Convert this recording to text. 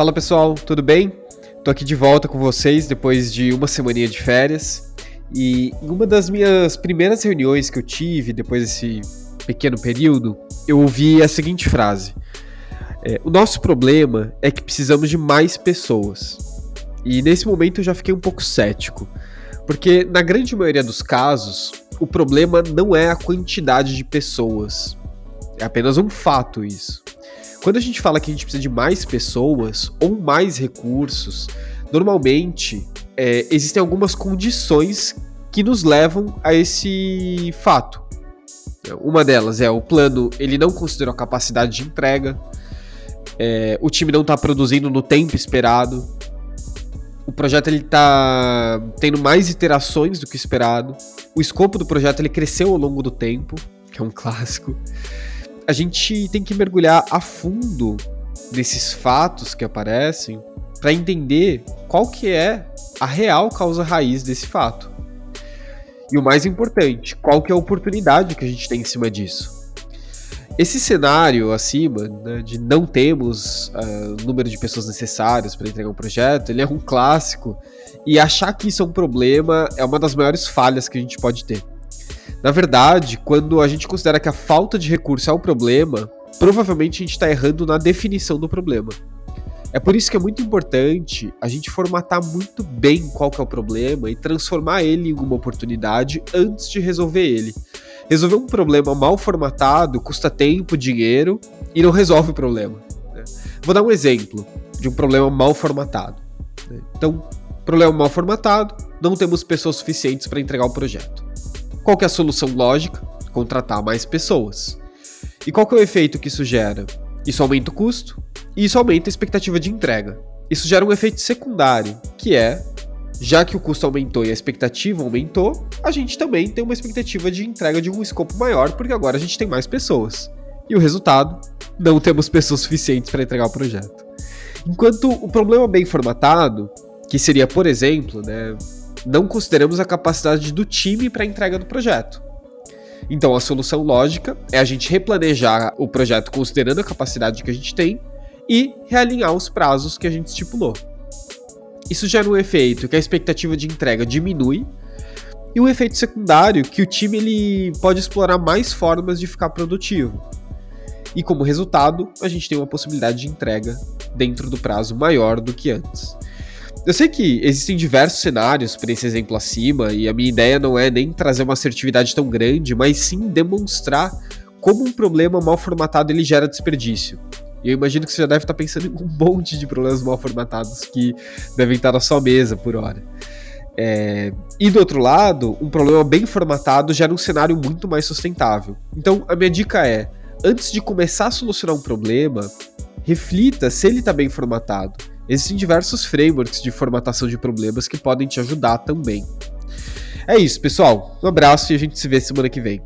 Fala pessoal, tudo bem? Tô aqui de volta com vocês depois de uma semaninha de férias. E em uma das minhas primeiras reuniões que eu tive depois desse pequeno período, eu ouvi a seguinte frase: é, O nosso problema é que precisamos de mais pessoas. E nesse momento eu já fiquei um pouco cético, porque na grande maioria dos casos, o problema não é a quantidade de pessoas, é apenas um fato isso. Quando a gente fala que a gente precisa de mais pessoas ou mais recursos, normalmente é, existem algumas condições que nos levam a esse fato. Uma delas é o plano, ele não considerou a capacidade de entrega, é, o time não está produzindo no tempo esperado, o projeto ele está tendo mais iterações do que esperado, o escopo do projeto ele cresceu ao longo do tempo, que é um clássico a gente tem que mergulhar a fundo nesses fatos que aparecem para entender qual que é a real causa raiz desse fato. E o mais importante, qual que é a oportunidade que a gente tem em cima disso. Esse cenário acima, né, de não termos uh, o número de pessoas necessárias para entregar um projeto, ele é um clássico. E achar que isso é um problema é uma das maiores falhas que a gente pode ter. Na verdade, quando a gente considera que a falta de recurso é o problema, provavelmente a gente está errando na definição do problema. É por isso que é muito importante a gente formatar muito bem qual que é o problema e transformar ele em uma oportunidade antes de resolver ele. Resolver um problema mal formatado custa tempo, dinheiro e não resolve o problema. Né? Vou dar um exemplo de um problema mal formatado. Né? Então, problema mal formatado, não temos pessoas suficientes para entregar o projeto. Qual que é a solução lógica? Contratar mais pessoas. E qual que é o efeito que isso gera? Isso aumenta o custo e isso aumenta a expectativa de entrega. Isso gera um efeito secundário, que é, já que o custo aumentou e a expectativa aumentou, a gente também tem uma expectativa de entrega de um escopo maior, porque agora a gente tem mais pessoas. E o resultado? Não temos pessoas suficientes para entregar o projeto. Enquanto o problema bem formatado, que seria, por exemplo, né, não consideramos a capacidade do time para a entrega do projeto. Então, a solução lógica é a gente replanejar o projeto considerando a capacidade que a gente tem e realinhar os prazos que a gente estipulou. Isso gera um efeito que a expectativa de entrega diminui e um efeito secundário que o time ele pode explorar mais formas de ficar produtivo. E como resultado, a gente tem uma possibilidade de entrega dentro do prazo maior do que antes. Eu sei que existem diversos cenários para esse exemplo acima, e a minha ideia não é nem trazer uma assertividade tão grande, mas sim demonstrar como um problema mal formatado ele gera desperdício. E eu imagino que você já deve estar pensando em um monte de problemas mal formatados que devem estar na sua mesa por hora. É... E do outro lado, um problema bem formatado gera um cenário muito mais sustentável. Então, a minha dica é: antes de começar a solucionar um problema, reflita se ele está bem formatado Existem diversos frameworks de formatação de problemas que podem te ajudar também. É isso, pessoal. Um abraço e a gente se vê semana que vem.